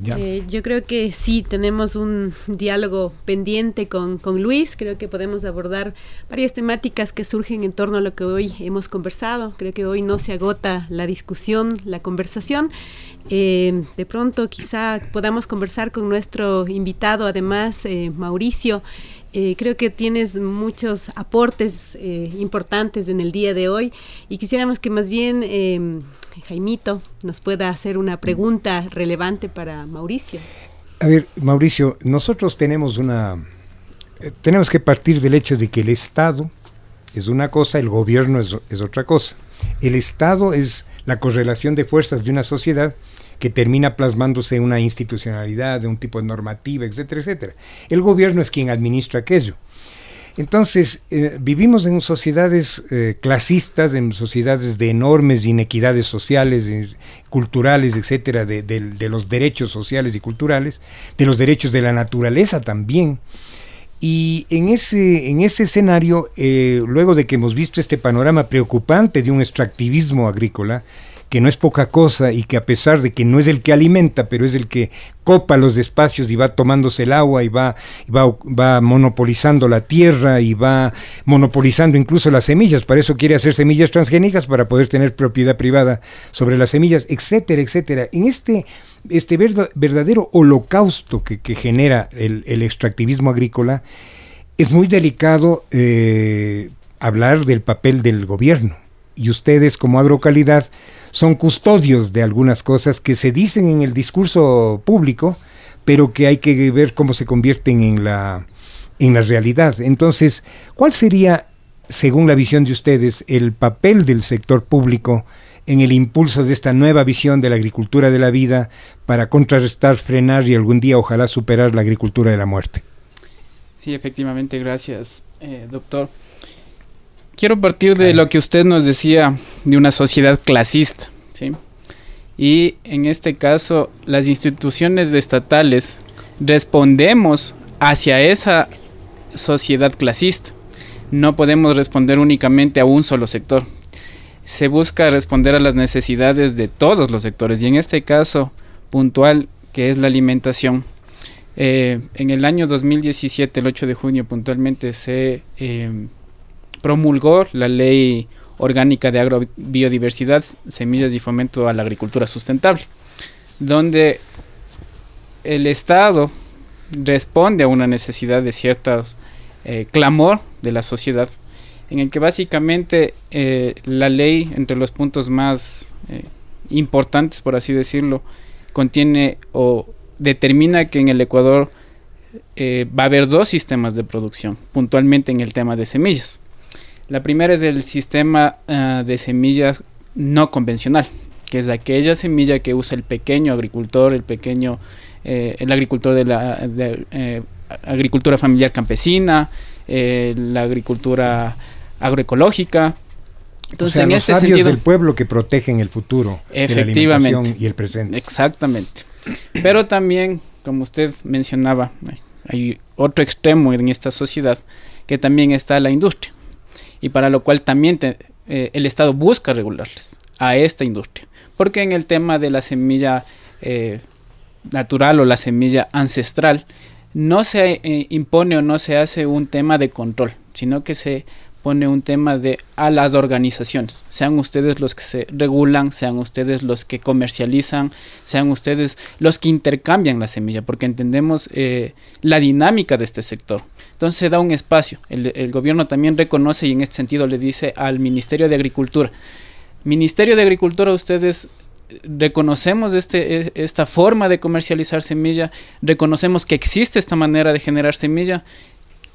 Eh, yo creo que sí, tenemos un diálogo pendiente con, con, Luis. Creo que podemos abordar varias temáticas que surgen en torno a lo que hoy hemos conversado. Creo que hoy no se agota la discusión, la conversación. Eh, de pronto quizá podamos conversar con nuestro invitado, además, eh, Mauricio. creo que tienes muchos aportes importantes en el día de hoy y quisiéramos que más bien Jaimito nos pueda hacer una pregunta relevante para Mauricio. A ver, Mauricio, nosotros tenemos una... Eh, tenemos que partir del hecho de que el Estado es una cosa, el gobierno es, es otra cosa. El Estado es la correlación de fuerzas de una sociedad que termina plasmándose en una institucionalidad, de un tipo de normativa, etcétera, etcétera. El gobierno es quien administra aquello. Entonces, eh, vivimos en sociedades eh, clasistas, en sociedades de enormes inequidades sociales, culturales, etcétera, de, los derechos sociales y culturales, de los derechos de la naturaleza también. Y en ese, en ese escenario, eh, luego de que hemos visto este panorama preocupante de un extractivismo agrícola, que no es poca cosa y que a pesar de que no es el que alimenta, pero es el que copa los espacios y va tomándose el agua y va, va, va monopolizando la tierra y va monopolizando incluso las semillas, para eso quiere hacer semillas transgénicas para poder tener propiedad privada sobre las semillas, etcétera, etcétera. En este, este verdadero holocausto que, genera el, extractivismo agrícola, es muy delicado eh, hablar del papel del gobierno. Y ustedes como agrocalidad son custodios de algunas cosas que se dicen en el discurso público, pero que hay que ver cómo se convierten en la, en la realidad. Entonces, ¿cuál sería, según la visión de ustedes, el papel del sector público en el impulso de esta nueva visión de la agricultura de la vida para contrarrestar, frenar y algún día ojalá superar la agricultura de la muerte? Sí, efectivamente, gracias, eh, doctor. Quiero partir de lo que usted nos decía de una sociedad clasista, ¿sí? Y en este caso, las instituciones estatales respondemos hacia esa sociedad clasista. No podemos responder únicamente a un solo sector. Se busca responder a las necesidades de todos los sectores y en este caso puntual, que es la alimentación. Eh, en el año 2017, el 8 de junio puntualmente, se eh, promulgó la ley orgánica de agrobiodiversidad, semillas y fomento a la agricultura sustentable, donde el Estado responde a una necesidad de ciertas eh, clamor de la sociedad, en el que básicamente eh, la ley, entre los puntos más eh, importantes, por así decirlo, contiene o determina que en el Ecuador va a haber dos sistemas de producción, puntualmente en el tema de semillas. La primera es el sistema ah, de semillas no convencional, que es aquella semilla que usa el pequeño agricultor, el pequeño, eh, el agricultor de la eh, agricultura familiar campesina, eh, la agricultura agroecológica. Entonces, en este sentido, del pueblo que protegen el futuro, efectivamente, y el presente. Exactamente. Pero también, como usted mencionaba, hay otro extremo en esta sociedad que también está la industria y para lo cual también eh, el Estado busca regularles a esta industria. Porque en el tema de la semilla eh, natural o la semilla ancestral, no se eh, impone o no se hace un tema de control, sino que se pone un tema de a las organizaciones, sean ustedes los que se regulan, sean ustedes los que comercializan, sean ustedes los que intercambian la semilla, porque entendemos la dinámica de este sector. Entonces se da un espacio, el, gobierno también reconoce y en este sentido le dice al Ministerio de Agricultura, Ministerio de Agricultura, ustedes reconocemos este, esta forma de comercializar semilla, reconocemos que existe esta manera de generar semilla,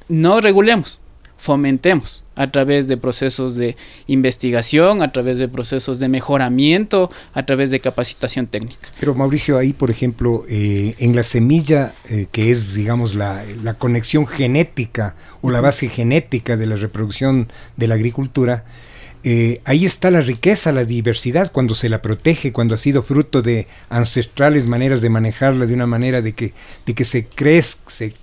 no regulemos, fomentemos a través de procesos de investigación, a través de procesos de mejoramiento, a través de capacitación técnica. Pero Mauricio, ahí por ejemplo, eh, en la semilla, eh, que es digamos la, la, conexión genética o la base genética de la reproducción de la agricultura, eh, ahí está la riqueza, la diversidad, cuando se la protege, cuando ha sido fruto de ancestrales maneras de manejarla, de una manera de que, de que se crezca, se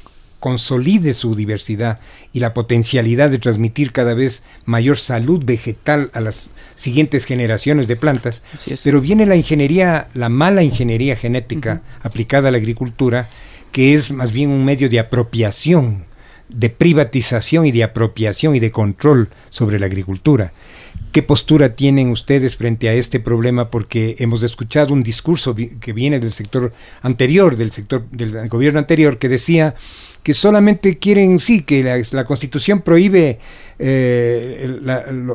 consolide su diversidad y la potencialidad de transmitir cada vez mayor salud vegetal a las siguientes generaciones de plantas. Pero viene la ingeniería, la mala ingeniería genética aplicada a la agricultura, que es más bien un medio de apropiación, de privatización y de apropiación y de control sobre la agricultura. ¿Qué postura tienen ustedes frente a este problema? Porque hemos escuchado un discurso que viene del sector anterior, del sector del gobierno anterior, que decía que solamente quieren, sí, que la, constitución prohíbe eh,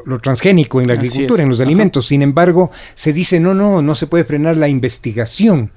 lo, transgénico en la agricultura, en los alimentos. Sin embargo, se dice, no, no, no se puede frenar la investigación.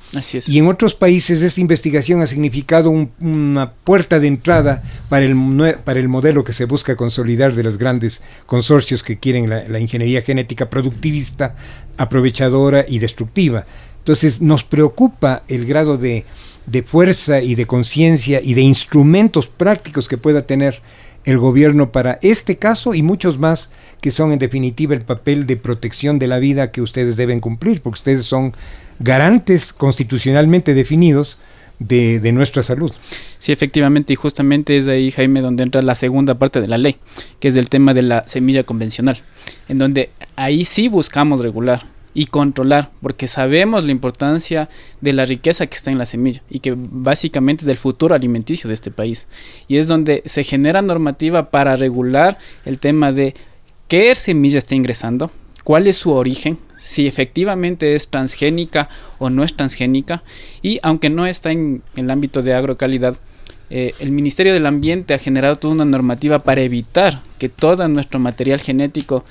Y en otros países esta investigación ha significado una puerta de entrada para el, para el modelo que se busca consolidar de los grandes consorcios que quieren la ingeniería genética productivista, aprovechadora y destructiva. Entonces, nos preocupa el grado de de fuerza y de conciencia y de instrumentos prácticos que pueda tener el gobierno para este caso y muchos más que son en definitiva el papel de protección de la vida que ustedes deben cumplir, porque ustedes son garantes constitucionalmente definidos de, nuestra salud. Sí, efectivamente, y justamente es ahí, Jaime, donde entra la segunda parte de la ley, que es el tema de la semilla convencional, en donde ahí sí buscamos regular y controlar, porque sabemos la importancia de la riqueza que está en la semilla y que básicamente es el futuro alimenticio de este país. Y es donde se genera normativa para regular el tema de qué semilla está ingresando, cuál es su origen, si efectivamente es transgénica o no es transgénica, y aunque no está en el ámbito de agrocalidad, eh, el Ministerio del Ambiente ha generado toda una normativa para evitar que todo nuestro material genético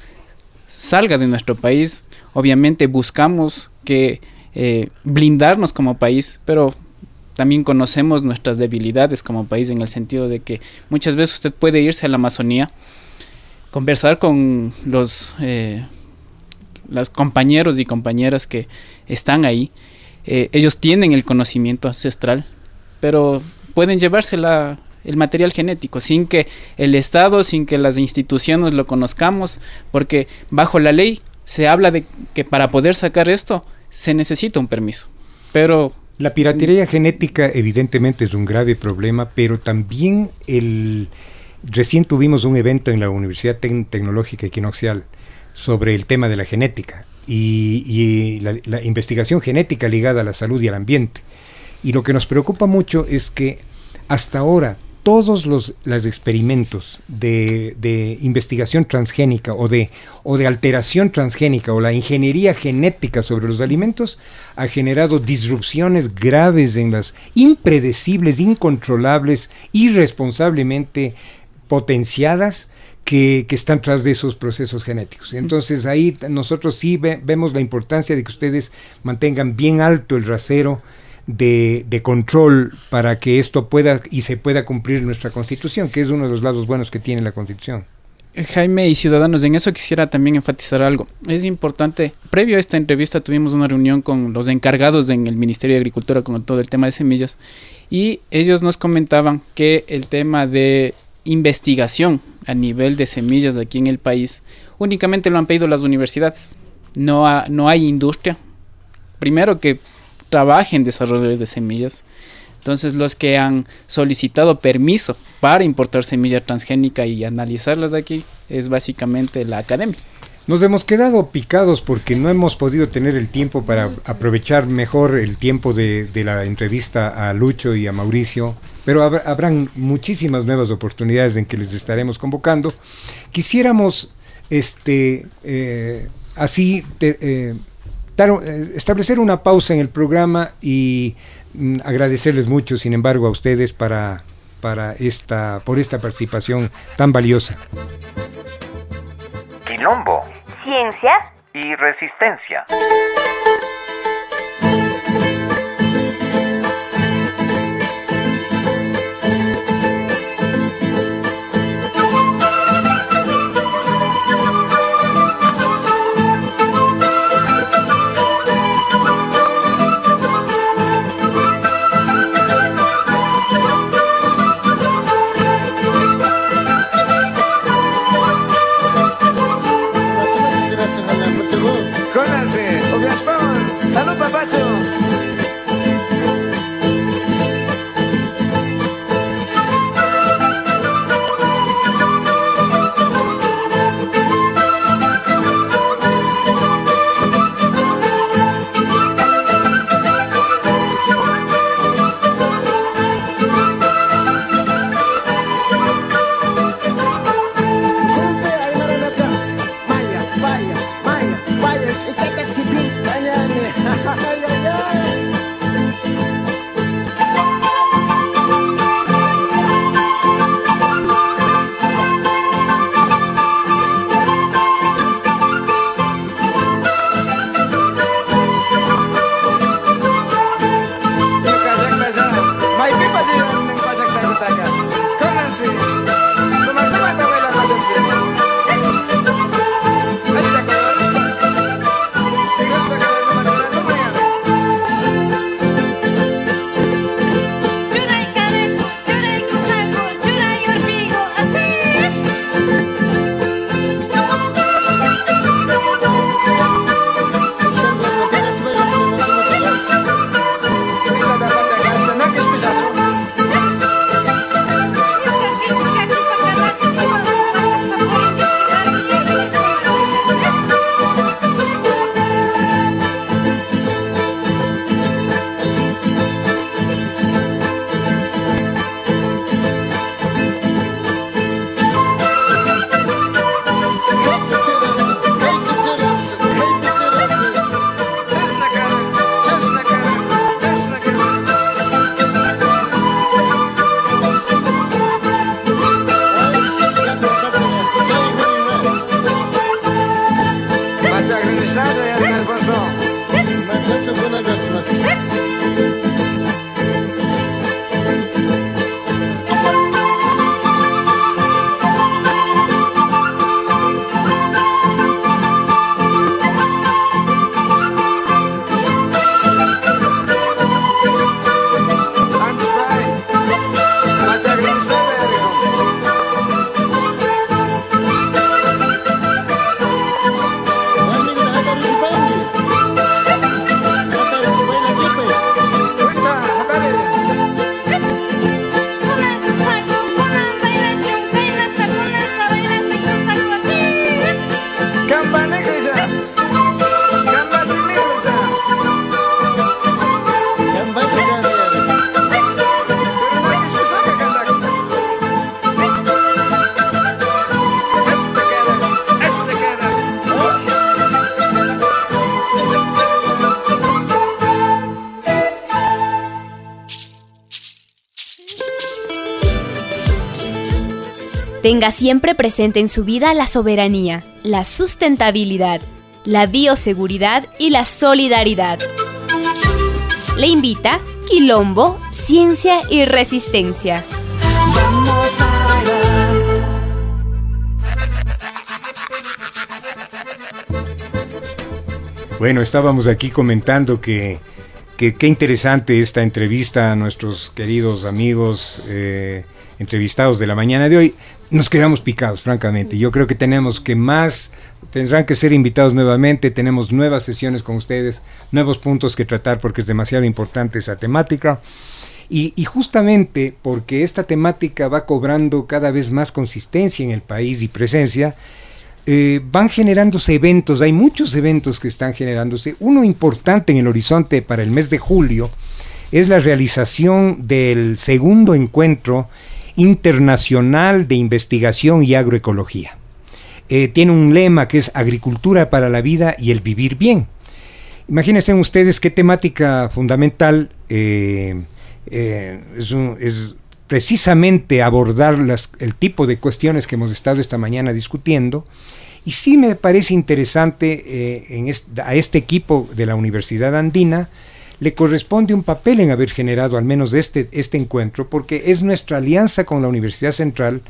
salga de nuestro país. Obviamente buscamos que eh, blindarnos como país, pero también conocemos nuestras debilidades como país en el sentido de que muchas veces usted puede irse a la Amazonía, conversar con los, eh, compañeros y compañeras que están ahí. Eh, ellos tienen el conocimiento ancestral, pero pueden llevársela el material genético, sin que el Estado, sin que las instituciones lo conozcamos, porque bajo la ley se habla de que para poder sacar esto se necesita un permiso. Pero la piratería genética evidentemente es un grave problema, pero también el recién tuvimos un evento en la Universidad Tecnológica Equinoxial sobre el tema de la genética y, la investigación genética ligada a la salud y al ambiente. Y lo que nos preocupa mucho es que hasta ahora todos los, experimentos de, investigación transgénica o de, o de alteración transgénica o la ingeniería genética sobre los alimentos ha generado disrupciones graves en las impredecibles, incontrolables, irresponsablemente potenciadas que, están tras de esos procesos genéticos. Entonces ahí nosotros sí vemos la importancia de que ustedes mantengan bien alto el rasero de, de, control para que esto pueda y se pueda cumplir nuestra constitución, que es uno de los lados buenos que tiene la constitución. Jaime y ciudadanos, en eso quisiera también enfatizar algo. Es importante, previo a esta entrevista tuvimos una reunión con los encargados en el Ministerio de Agricultura con todo el tema de semillas y ellos nos comentaban que el tema de investigación a nivel de semillas aquí en el país únicamente lo han pedido las universidades. No, no hay industria. Primero que trabaje en desarrollo de semillas. Entonces los que han solicitado permiso para importar semilla transgénica y analizarlas aquí es básicamente la academia. Nos hemos quedado picados porque no hemos podido tener el tiempo para aprovechar mejor el tiempo de, la entrevista a Lucho y a Mauricio, pero habrán muchísimas nuevas oportunidades en que les estaremos convocando. Quisiéramos este, eh, así eh, eh, establecer una pausa en el programa y mm, agradecerles mucho, sin embargo, a ustedes para, para esta, por esta participación tan valiosa. Quilombo. Ciencia y resistencia. Tenga siempre presente en su vida la soberanía, la sustentabilidad, la bioseguridad y la solidaridad. Le invita Quilombo, Ciencia y Resistencia. Bueno, estábamos aquí comentando que qué interesante esta entrevista a nuestros queridos amigos eh, entrevistados de la mañana de hoy nos quedamos picados, francamente. Yo creo que tenemos que más, tendrán que ser invitados nuevamente, tenemos nuevas sesiones con ustedes, nuevos puntos que tratar porque es demasiado importante esa temática. Y, justamente porque esta temática va cobrando cada vez más consistencia en el país y presencia, eh, van generándose eventos, hay muchos eventos que están generándose. Uno importante en el horizonte para el mes de julio es la realización del segundo encuentro internacional de investigación y agroecología. Eh, tiene un lema que es agricultura para la vida y el vivir bien. Imagínense ustedes qué temática fundamental eh, eh, es, precisamente abordar el tipo de cuestiones que hemos estado esta mañana discutiendo. Y sí me parece interesante a este equipo de la Universidad Andina le corresponde un papel en haber generado al menos este, este encuentro, porque es nuestra alianza con la Universidad Central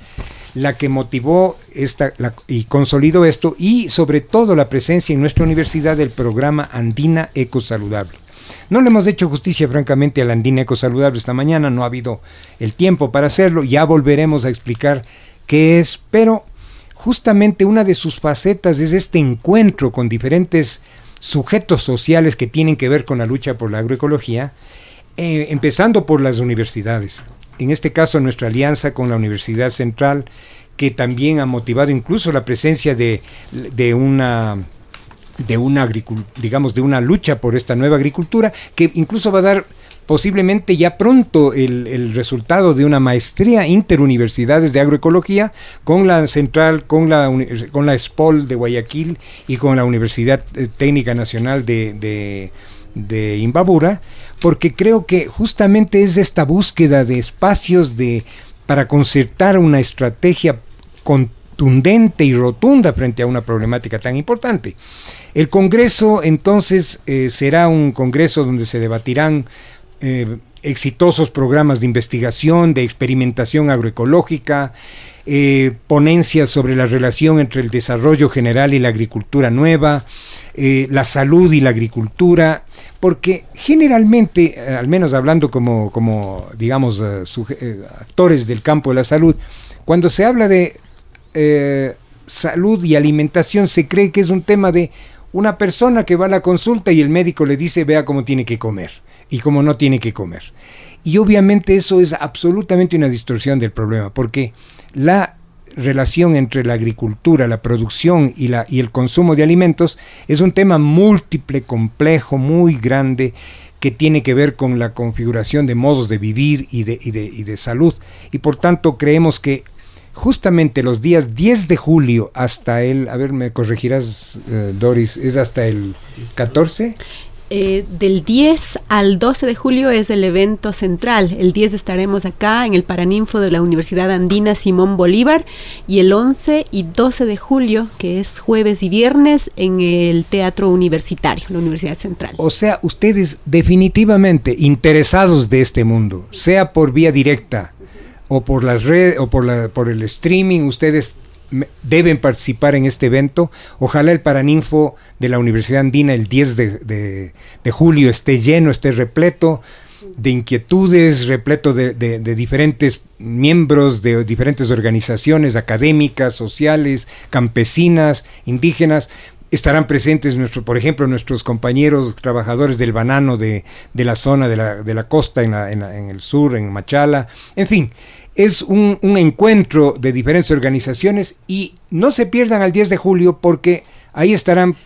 la que motivó esta, y consolidó esto, y sobre todo la presencia en nuestra universidad del programa Andina Eco Saludable. No le hemos hecho justicia, francamente, al Andina Ecosaludable esta mañana, no ha habido el tiempo para hacerlo, ya volveremos a explicar qué es, pero justamente una de sus facetas es este encuentro con diferentes sujetos sociales que tienen que ver con la lucha por la agroecología, eh, empezando por las universidades. En este caso, nuestra alianza con la Universidad Central, que también ha motivado incluso la presencia de, de una de una digamos de una lucha por esta nueva agricultura que incluso va a dar posiblemente ya pronto el, resultado de una maestría interuniversidades de agroecología con la central, con la, con la SPOL de Guayaquil y con la Universidad eh, Técnica Nacional de, de, Imbabura, porque creo que justamente es esta búsqueda de espacios de, para concertar una estrategia contundente y rotunda frente a una problemática tan importante. El Congreso entonces eh, será un Congreso donde se debatirán eh, exitosos programas de investigación, de experimentación agroecológica, eh, ponencias sobre la relación entre el desarrollo general y la agricultura nueva, la salud y la agricultura, porque generalmente, al menos hablando como, como digamos, actores del campo de la salud, cuando se habla de salud y alimentación se cree que es un tema de una persona que va a la consulta y el médico le dice vea cómo tiene que comer y cómo no tiene que comer. Y obviamente eso es absolutamente una distorsión del problema, porque la relación entre la agricultura, la producción y, la, y el consumo de alimentos es un tema múltiple, complejo, muy grande, que tiene que ver con la configuración de modos de vivir y de, y de, y de salud. Y por tanto creemos que justamente los días 10 de julio hasta el, a ver, me corregirás, eh, Doris, ¿es hasta el 14? Eh, del 10 al 12 de julio es el evento central. El 10 estaremos acá en el Paraninfo de la Universidad Andina Simón Bolívar y el 11 y 12 de julio, que es jueves y viernes, en el Teatro Universitario, la Universidad Central. O sea, ustedes definitivamente interesados de este mundo, sea por vía directa, o por las redes o por, la, por el streaming, ustedes deben participar en este evento. Ojalá el Paraninfo de la Universidad Andina el 10 de, julio esté lleno, esté repleto de inquietudes, repleto de, de, diferentes miembros de diferentes organizaciones académicas, sociales, campesinas, indígenas. Estarán presentes, nuestro, por ejemplo, nuestros compañeros trabajadores del banano de, la zona de la, de la costa en, en, en el sur, en Machala. En fin, es un, encuentro de diferentes organizaciones y no se pierdan al 10 de julio porque ahí estarán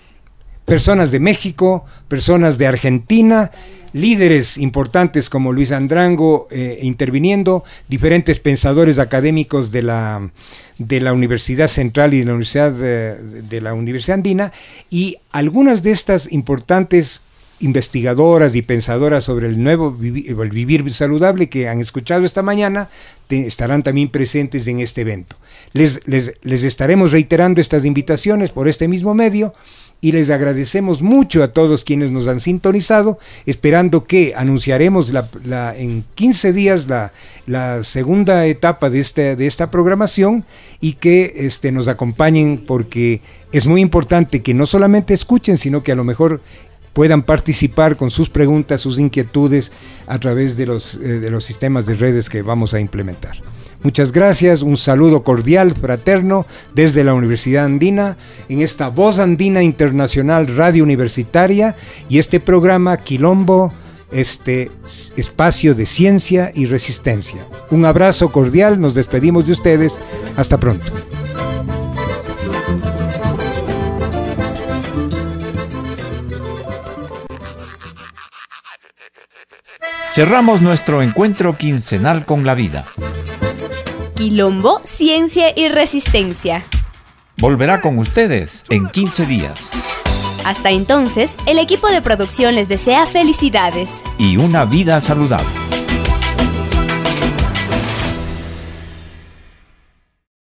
personas de México, personas de Argentina, líderes importantes como Luis Andrango eh, interviniendo, diferentes pensadores académicos de la, de la Universidad Central y de la Universidad de la Universidad Andina y algunas de estas importantes investigadoras y pensadoras sobre el nuevo el vivir saludable que han escuchado esta mañana estarán también presentes en este evento. Les, les, estaremos reiterando estas invitaciones por este mismo medio y les agradecemos mucho a todos quienes nos han sintonizado, esperando que anunciaremos la, en 15 días la, la, segunda etapa de, este, de esta programación y que este, nos acompañen porque es muy importante que no solamente escuchen, sino que a lo mejor puedan participar con sus preguntas, sus inquietudes a través de los, eh, de los sistemas de redes que vamos a implementar. Muchas gracias, un saludo cordial, fraterno, desde la Universidad Andina, en esta Voz Andina Internacional Radio Universitaria y este programa Quilombo, este espacio de ciencia y resistencia. Un abrazo cordial, nos despedimos de ustedes, hasta pronto. Cerramos nuestro encuentro quincenal con la vida. Quilombo, ciencia y resistencia. Volverá con ustedes en 15 días. Hasta entonces, el equipo de producción les desea felicidades y una vida saludable.